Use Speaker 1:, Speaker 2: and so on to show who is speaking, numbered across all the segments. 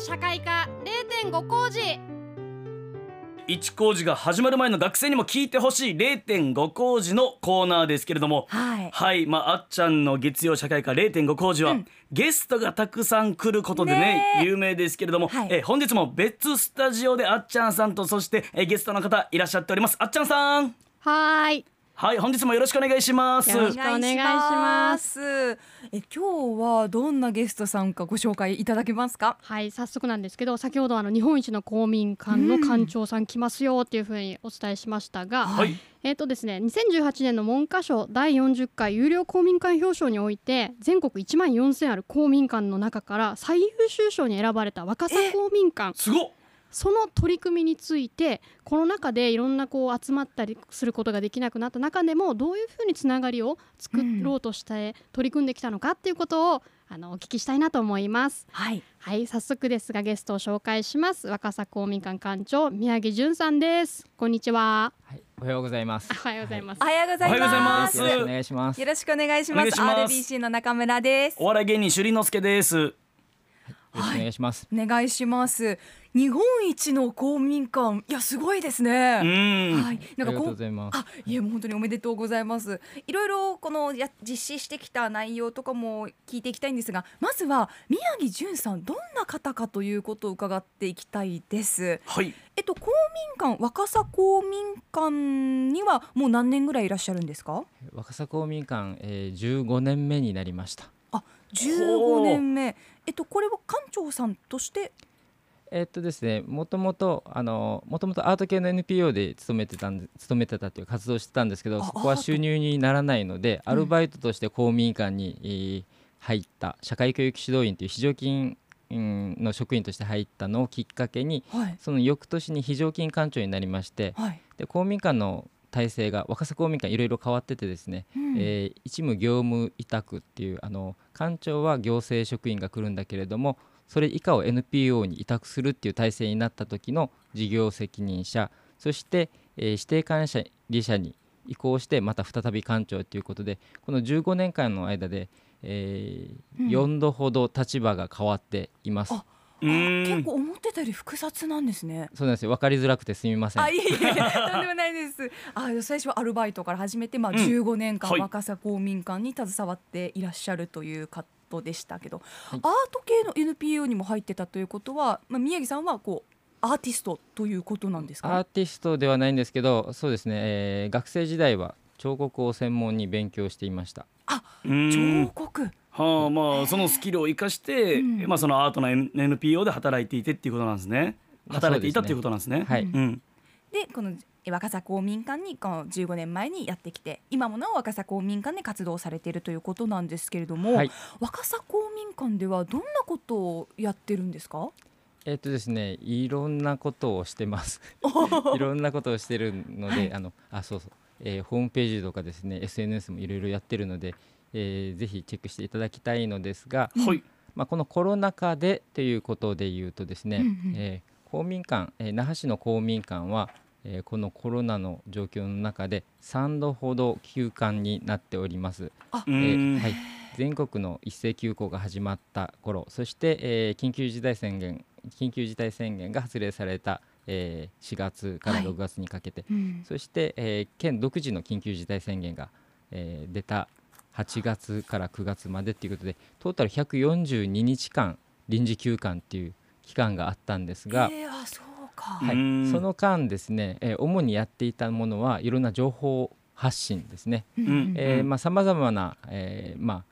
Speaker 1: 社会科0.5工事。
Speaker 2: 一工事が始まる前の学生にも聞いてほしい0.5工事のコーナーですけれども。
Speaker 3: はい。
Speaker 2: はい、まあ、あっちゃんの月曜社会科0.5工事は、
Speaker 3: うん。
Speaker 2: ゲストがたくさん来ることでね有名ですけれども、
Speaker 3: はい。
Speaker 2: えー本日も別スタジオであっちゃんさんとそして、えーゲストの方いらっしゃっております。あっちゃんさん。
Speaker 1: はーい
Speaker 2: はい本日もよろしくお願いします。
Speaker 1: よろしくお願いします。
Speaker 3: え今日はどんなゲストさんかご紹介いただけますか？
Speaker 1: はい早速なんですけど先ほどあの日本一の公民館の館長さん来ますよっていうふうにお伝えしましたが、
Speaker 2: はい。
Speaker 1: えっ、とですね2018年の文科省第40回有料公民館表彰において全国1万4000ある公民館の中から最優秀賞に選ばれた若狭公民館。
Speaker 2: すごっ
Speaker 1: その取り組みについてこの中でいろんなこう集まったりすることができなくなった中でもどういうふうにつながりを作ろうとして取り組んできたのかっていうことをあのお聞きしたいなと思います。
Speaker 3: はい。
Speaker 1: はい早速ですがゲストを紹介します。若狭公民館館長宮城淳さんです。こんにちは。
Speaker 4: はい、おはようございます。
Speaker 1: おはようございます、
Speaker 3: おはようございま
Speaker 2: ます。す
Speaker 4: よろしくお願いします。
Speaker 3: よろしくお願いします。RBC の中村です。
Speaker 2: お笑い芸人朱里之助です。
Speaker 4: よろしくお願いします。
Speaker 3: お願いします。日本一の公民館。いやすごいです
Speaker 2: う
Speaker 3: ね
Speaker 2: ん、
Speaker 3: はい。
Speaker 4: ありがとう
Speaker 3: なんかこう
Speaker 4: ございます。
Speaker 3: あいえもう本当におめでとうございます。いろいろこのや実施してきた内容とかも聞いていきたいんですがまずは宮城淳さんどんな方かということを伺っていきたいです。
Speaker 2: はい。
Speaker 3: えっと公民館若狭公民館にはもう何年ぐらいいらっしゃるんですか？
Speaker 4: 若狭公民館、えー、15年目になりました。
Speaker 3: あ15年目。えっとこれは館長さんとして？
Speaker 4: えーっとですね、もともとあのもともとアート系の NPO で勤めてたんで勤めてたという活動をしてたんですけど、
Speaker 3: あ
Speaker 4: そこは収入にならないので、
Speaker 3: うん。
Speaker 4: アルバイトとして公民館に、えー入った社会教育指導員という非常勤うんの職員として入ったのをきっかけに、
Speaker 3: はい。
Speaker 4: その翌年に非常勤館長になりまして、
Speaker 3: はい、
Speaker 4: で公民館の体制が若狭公民館いろいろ変わっててですね、
Speaker 3: うん
Speaker 4: えー一務業務委託っていうあの館長は行政職員が来るんだけれどもそれ以下を NPO に委託するっていう体制になった時の事業責任者そして、えー指定管理者に移行してまた再び館長ということでこの15年間の間で、え
Speaker 3: うん
Speaker 4: 4度ほど立場が変わっています。
Speaker 3: あ
Speaker 2: う
Speaker 3: あ
Speaker 2: ん
Speaker 3: 結構思ってたより複雑なんですね。
Speaker 4: そうなんですよ。分かりづらくてすみません。
Speaker 3: あいえいえとんでもないです。あ最初はアルバイトから始めて、まあ、
Speaker 2: うん。
Speaker 3: 15年間
Speaker 2: はい。
Speaker 3: 若狭公民館に携わっていらっしゃるという方でしたけど、
Speaker 4: い。
Speaker 3: アート系の NPO にも入ってたということは、まあ、宮城さんはこうアーティストということなんです
Speaker 4: アー
Speaker 3: か
Speaker 4: ティストではないんですけどそうですね、えー学生時代は彫刻を専門に勉強していました。
Speaker 2: うん。
Speaker 3: 彫刻
Speaker 2: はあまあそのスキルを生かして、
Speaker 3: うん。
Speaker 2: まあそのアートの N- NPO で働いていてっていうことなんですね。
Speaker 4: まあ
Speaker 2: 働いていたっていうことなんですね。
Speaker 4: はい、
Speaker 3: うん。
Speaker 2: うん
Speaker 3: でこの若狭公民館にこの15年前にやってきて今もなお若狭公民館で活動されているということなんですけれども、
Speaker 4: はい。
Speaker 3: 若狭公民館ではどんなことをやってるんですか？
Speaker 4: えっ、とですねいろんなことをしてます。いろんなことをしてるので、
Speaker 3: はい
Speaker 4: あのあそうそう、えーホームページとかですね SNS もいろいろやってるので、えーぜひチェックしていただきたいのですが、
Speaker 2: はい。
Speaker 4: まあ、このコロナ禍でということで言うとですね、
Speaker 3: うんうん。
Speaker 4: えー公民館、えー那覇市の公民館は、えーこのコロナの状況の中で3度ほど休館になっております。
Speaker 2: う
Speaker 4: え
Speaker 2: ん。
Speaker 4: ーはい、全国の一斉休校が始まった頃そして、えー緊急事態宣言緊急事態宣言が発令された、えー4月から
Speaker 3: はい。
Speaker 4: 6月にかけて、
Speaker 3: うん。
Speaker 4: そして、えー県独自の緊急事態宣言が、えー出た8月から9月までということでトータル142日間臨時休館っていう期間があったんですが、
Speaker 3: えー、あそうか、
Speaker 4: はい。
Speaker 2: うん。
Speaker 4: その間ですね、えー主にやっていたものはいろんな情報発信ですね。
Speaker 2: ん
Speaker 4: えーまあ、様々な、えーまあ、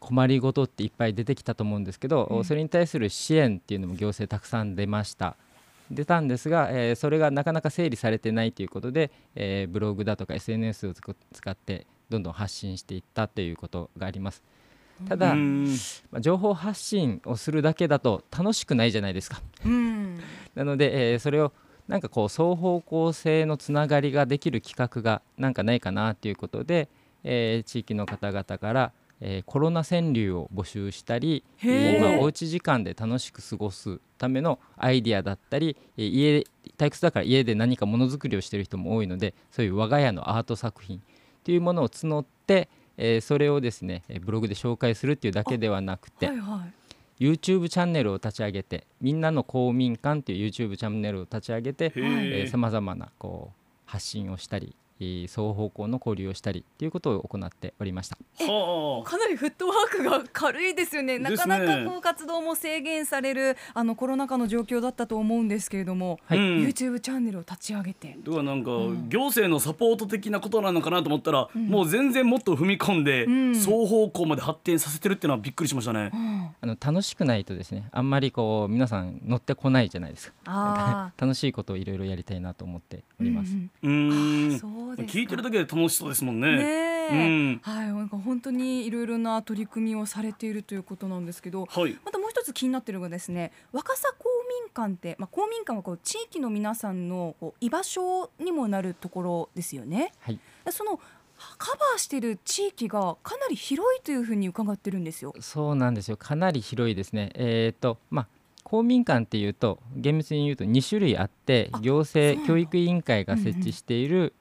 Speaker 4: 困りごとっていっぱい出てきたと思うんですけど、
Speaker 3: うん。
Speaker 4: それに対する支援っていうのも行政たくさん出ました。出たんですが、えーそれがなかなか整理されてないということで、えーブログだとか SNS を使ってどんどん発信していったということがあります。ただ、
Speaker 2: うん。
Speaker 4: まあ、情報発信をするだけだと楽しくないじゃないですか。
Speaker 3: うん。
Speaker 4: なので、えーそれをなんかこう双方向性のつながりができる企画がなんかないかなということで、えー地域の方々から、えーコロナ川柳を募集したり、
Speaker 3: へー。
Speaker 4: まあおうち時間で楽しく過ごすためのアイディアだったり、えー家退屈だから家で何かものづくりをしている人も多いのでそういう我が家のアート作品というものを募って、えーそれをですねえーブログで紹介するっていうだけではなくて、
Speaker 3: はいはい。
Speaker 4: YouTube チャンネルを立ち上げてみんなの公民館っていう YouTube チャンネルを立ち上げて
Speaker 2: へ
Speaker 4: さまざまなこう発信をしたりえー双方向の交流をしたりということを行っておりました。
Speaker 2: はあ
Speaker 3: かなりフットワークが軽いですよね。なかなかこう活動も制限されるあのコロナ禍の状況だったと思うんですけれども、
Speaker 4: はい
Speaker 2: うん
Speaker 3: YouTube チャンネルを立ち上げて。
Speaker 2: ではなんか
Speaker 3: ん
Speaker 2: 行政のサポート的なことなのかなと思ったら、
Speaker 3: ん
Speaker 2: もう全然もっと踏み込んで、
Speaker 3: うん
Speaker 2: 双方向まで発展させてるっていうのはびっくりしましたね
Speaker 3: う。ん
Speaker 4: あの楽しくないとですねあんまりこう皆さん乗ってこないじゃないですか。
Speaker 3: あ
Speaker 4: 楽しいことをいろいろやりたいなと思っております。
Speaker 3: うん
Speaker 2: う
Speaker 3: ん
Speaker 2: 聞いてるだけで楽しそうですもんね。
Speaker 3: ねえ、
Speaker 2: うん
Speaker 3: はい、なんか本当にいろいろな取り組みをされているということなんですけど、
Speaker 2: はい。
Speaker 3: またもう一つ気になっているのがですね若狭公民館って、まあ、公民館はこう地域の皆さんのこう居場所にもなるところですよね。
Speaker 4: はい
Speaker 3: そのカバーしている地域がかなり広いというふうに伺ってるんですよ。
Speaker 4: そうなんですよかなり広いですね。えっ、とまあ公民館っていうと厳密に言うと2種類あって
Speaker 3: あ
Speaker 4: 行政教育委員会が設置している、う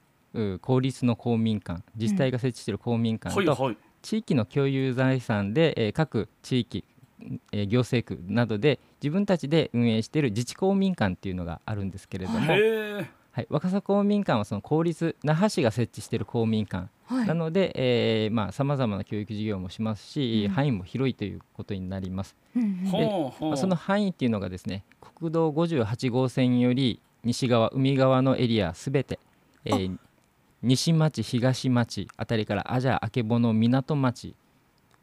Speaker 4: 公立の公民館自治体が設置している公民館と、
Speaker 2: はいはい。
Speaker 4: 地域の共有財産で、えー各地域、えー行政区などで自分たちで運営している自治公民館っていうのがあるんですけれども、
Speaker 3: は
Speaker 4: い、若狭公民館はその公立那覇市が設置している公民館。
Speaker 3: はい。
Speaker 4: なので、えーまあさまざまな教育事業もしますし、
Speaker 3: うん。
Speaker 4: 範囲も広いということになります。
Speaker 3: うんうん。
Speaker 2: はあはあ。
Speaker 4: まあその範囲っていうのがですね国道58号線より西側海側のエリアすべて、えー西町東町あたりからアジャあけぼの港町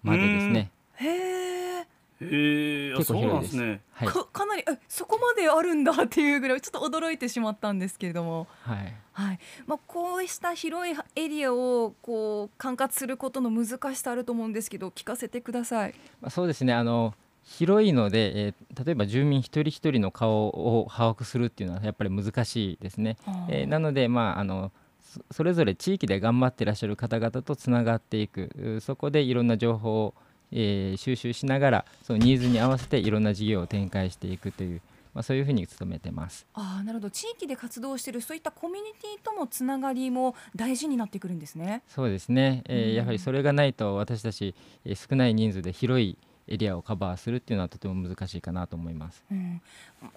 Speaker 4: までですね、
Speaker 3: へえ。
Speaker 4: 結構広い
Speaker 2: です。ね。
Speaker 4: はい。
Speaker 3: かかなりえそこまであるんだっていうぐらいちょっと驚いてしまったんですけれども、
Speaker 4: はい、
Speaker 3: はい。まあ、こうした広いエリアをこう管轄することの難しさあると思うんですけど聞かせてください。
Speaker 4: まあ、そうですね。あの広いので、えー例えば住民一人一人の顔を把握するっていうのはやっぱり難しいですね。えーなので、まあ、あのそそれぞれ地域で頑張ってらっしゃる方々とつながっていくうそこでいろんな情報を、えー収集しながらそのニーズに合わせていろんな事業を展開していくという、まあ、そういうふうに努めてます。
Speaker 3: ああなるほど地域で活動しているそういったコミュニティとのつながりも大事になってくるんですね。
Speaker 4: そうですね、えー
Speaker 3: うん
Speaker 4: やはりそれがないと私たち、えー少ない人数で広いエリアをカバーするっていうのはとても難しいかなと思います。
Speaker 3: うん、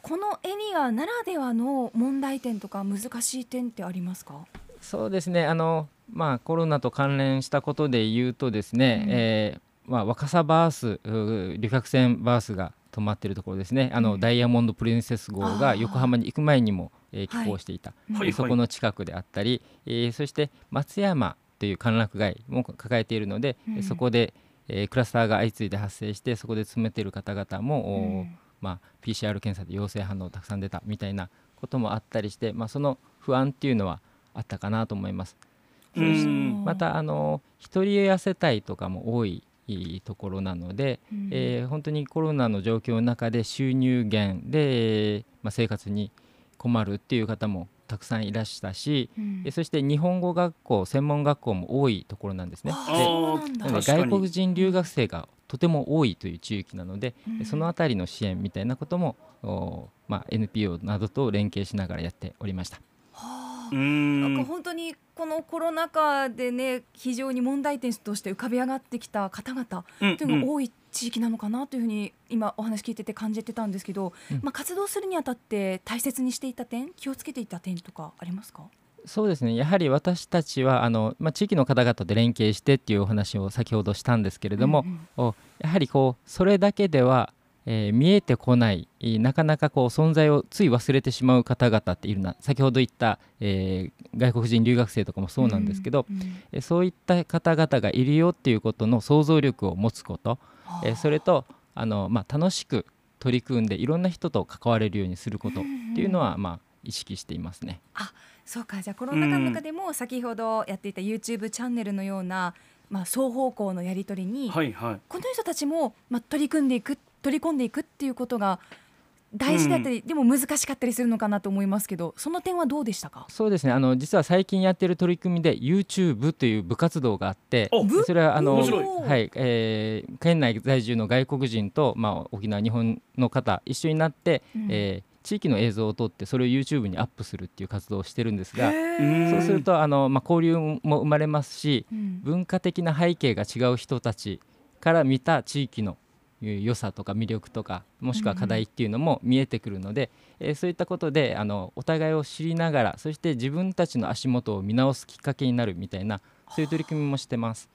Speaker 3: このエリアならではの問題点とか難しい点ってありますか？
Speaker 4: そうですね。あの、まあ、コロナと関連したことで言うとですね、
Speaker 3: うん。
Speaker 4: えーまあ、若狭バース旅客船バースが止まっているところですね。あの、
Speaker 3: うん。
Speaker 4: ダイヤモンド・プリンセス号が横浜に行く前にも、えー
Speaker 3: はい。
Speaker 4: 寄港していた、
Speaker 3: うん
Speaker 2: はい。
Speaker 4: そこの近くであったり、えーそして松山という歓楽街も抱えているので、
Speaker 3: うん。
Speaker 4: そこで、えークラスターが相次いで発生してそこで詰めている方々も、
Speaker 3: うん。
Speaker 4: まあ、PCR 検査で陽性反応たくさん出たみたいなこともあったりして、まあ、その不安っていうのはあったかなと思います。
Speaker 2: うん。
Speaker 4: またあの一人親世帯とかも多いところなので、
Speaker 3: うん。
Speaker 4: えー本当にコロナの状況の中で収入源で、まあ、生活に困るっていう方もたくさんいらしたし、
Speaker 3: うん。
Speaker 4: えそして日本語学校専門学校も多いところなんですね。
Speaker 3: あ
Speaker 4: で外国人留学生がとても多いという地域なので、
Speaker 3: うん。
Speaker 4: そのあたりの支援みたいなことも、おまあ、NPO などと連携しながらやっておりました。
Speaker 3: なんか
Speaker 2: ん。
Speaker 3: 本当にこのコロナ禍でね非常に問題点として浮かび上がってきた方々
Speaker 2: うん
Speaker 3: というのが多い地域なのかなというふうに今お話聞いてて感じてたんですけど、
Speaker 4: うん。
Speaker 3: まあ、活動するにあたって大切にしていた点気をつけていた点とかありますか？
Speaker 4: そうですね。やはり私たちはあの、まあ、地域の方々で連携してっていうお話を先ほどしたんですけれども、
Speaker 3: うんうん。
Speaker 4: おやはりこうそれだけでは、えー見えてこないえーなかなかこう存在をつい忘れてしまう方々っているな。先ほど言った、えー外国人留学生とかもそうなんですけど、
Speaker 3: うんうん
Speaker 4: えーそういった方々がいるよっていうことの想像力を持つこと、えーそれとあの、まあ、楽しく取り組んでいろんな人と関われるようにすることっていうのは、まあ、意識していますね。
Speaker 3: そうか。じゃあコロナ禍の中でも先ほどやっていた YouTube チャンネルのような、まあ、双方向のやり取りに、
Speaker 2: はいはい。
Speaker 3: この人たちも、まあ、取り組んでいく取り込んでいくっていうことが大事だったり、でも難しかったりするのかなと思いますけどその点はどうでしたか？
Speaker 4: そうですね。あの実は最近やってる取り組みで YouTube という部活動があってそれはあのはいえー県内在住の外国人と、まあ、沖縄日本の方一緒になって、
Speaker 3: うん。
Speaker 4: えー地域の映像を撮ってそれを YouTube にアップするっていう活動をしてるんですが
Speaker 2: うん
Speaker 4: そうするとあの、まあ、交流も生まれますし
Speaker 3: うん。
Speaker 4: 文化的な背景が違う人たちから見た地域の良さとか魅力とかもしくは課題っていうのも見えてくるので、えーそういったことであのお互いを知りながらそして自分たちの足元を見直すきっかけになるみたいなそういう取り組みもしてます。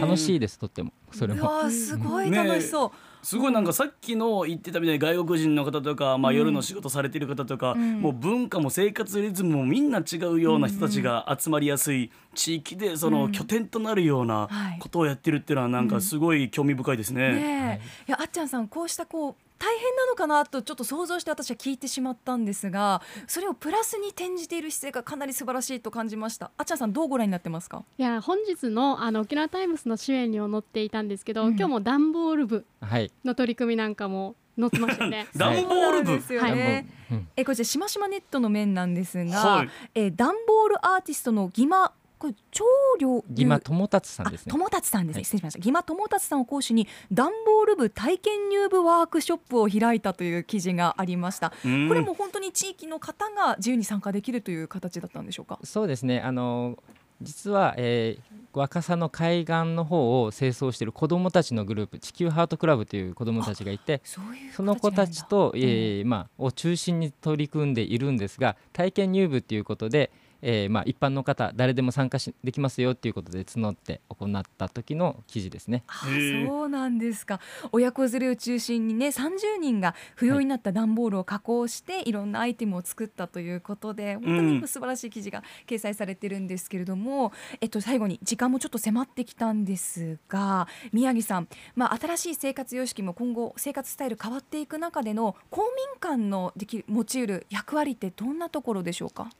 Speaker 4: 楽し
Speaker 2: い
Speaker 4: いですとっても。それ
Speaker 3: う
Speaker 4: も
Speaker 3: すごい楽しそう、
Speaker 2: すごいなんかさっきの言ってたみたいに外国人の方とか、まあ、夜の仕事されてる方とか、
Speaker 3: うん。
Speaker 2: もう文化も生活リズムもみんな違うような人たちが集まりやすい地域でその拠点となるような
Speaker 3: はい。
Speaker 2: ことをやってるっていうのはなんかすごい興味深いですね。
Speaker 3: ねえ、い、やあっちゃんさんこうしたこう大変なのかなとちょっと想像して私は聞いてしまったんですがそれをプラスに転じている姿勢がかなり素晴らしいと感じました。あっちゃんさんどうご覧になってますか？
Speaker 1: いや本日のあの沖縄タイムスの紙面にも載っていたんですけど、
Speaker 3: うん。
Speaker 1: 今日も段ボール部
Speaker 4: はい。
Speaker 1: の取り組みなんかも載ってましたよね
Speaker 2: 段ボール部？
Speaker 3: ですよ
Speaker 1: はい
Speaker 3: ね、
Speaker 4: うん。
Speaker 3: えこちらしましまネットの面なんですが、
Speaker 2: はい。
Speaker 3: え段ボールアーティストのギマこれ長領
Speaker 4: 義馬友達さんですね。
Speaker 3: あ友達さんですね、
Speaker 4: はい。
Speaker 3: 失礼しました。義馬友達さんを講師に段ボール部体験入部ワークショップを開いたという記事がありました、
Speaker 2: うん。
Speaker 3: これも本当に地域の方が自由に参加できるという形だったんでしょうか？
Speaker 4: そうですね。あの実は、えー若狭の海岸の方を清掃している子どもたちのグループ地球ハートクラブという子どもたちがいて
Speaker 3: そういう
Speaker 4: その子たちと、えーまあ、を中心に取り組んでいるんですが体験入部ということで、えーまあ、一般の方誰でも参加しできますよということで募って行った時の記事ですね。
Speaker 3: あそうなんですか。親子連れを中心にね30人が不要になった段ボールを加工して、い、ろんなアイテムを作ったということで本当に素晴らしい記事が掲載されてるんですけれども、えっと、最後に時間もちょっと迫ってきたんですが宮城さん、まあ、新しい生活様式も今後生活スタイル変わっていく中での公民館のできる用いる役割ってどんなところでしょうか？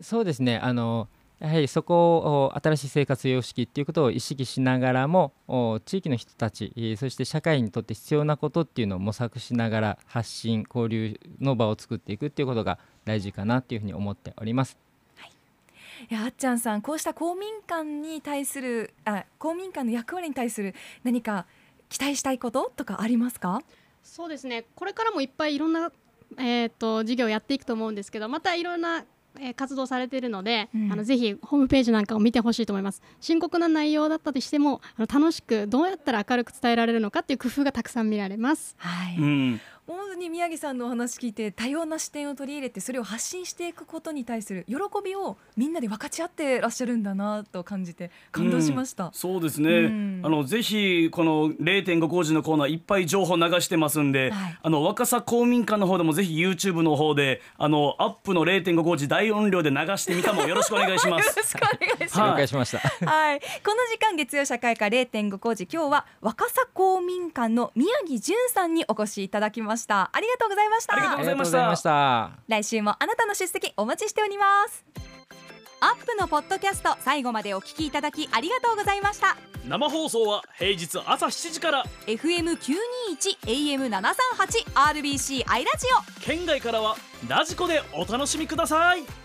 Speaker 4: そうですね。あのやはりそこをお新しい生活様式っていうことを意識しながらもお地域の人たちえーそして社会にとって必要なことっていうのを模索しながら発信交流の場を作っていくっていうことが大事かなっていうふうに思っております。
Speaker 3: い。やあっちゃんさんこうした公民館に対するあ公民館の役割に対する何か期待したいこととかありますか？
Speaker 1: そうですね。これからもいっぱいいろんな、えー、と事業をやっていくと思うんですけどまたいろんな、えー活動されているので、
Speaker 3: うん。
Speaker 1: あのぜひホームページなんかを見てほしいと思います。深刻な内容だったとしてもあの楽しくどうやったら明るく伝えられるのかっていう工夫がたくさん見られます。
Speaker 3: はい、
Speaker 2: うん
Speaker 3: 本当に宮城さんのお話聞いて多様な視点を取り入れてそれを発信していくことに対する喜びをみんなで分かち合ってらっしゃるんだなと感じて感動しました、
Speaker 2: そうですね、
Speaker 3: うん。
Speaker 2: あのぜひこの0.5工事のコーナーいっぱい情報流してますんで、
Speaker 3: はい。
Speaker 2: あの若狭公民館の方でもぜひ YouTube の方であのアップの0.5工事大音量で流してみたもよろしくお願いします。
Speaker 3: よろしくお願いします。
Speaker 2: はい。
Speaker 3: はい、この時間月曜社会科0.5工事今日は若狭公民館の宮城純さんにお越しいただきました。ありがとうございました。
Speaker 2: ありがとうございました。
Speaker 4: ありがとうございました。
Speaker 3: 来週もあなたの出席お待ちしております。アップのポッドキャスト最後までお聞きいただきありがとうございました。
Speaker 2: 生放送は平日朝7時から。
Speaker 3: FM921 AM738 RBC アイラジオ。
Speaker 2: 県外からはラジコでお楽しみください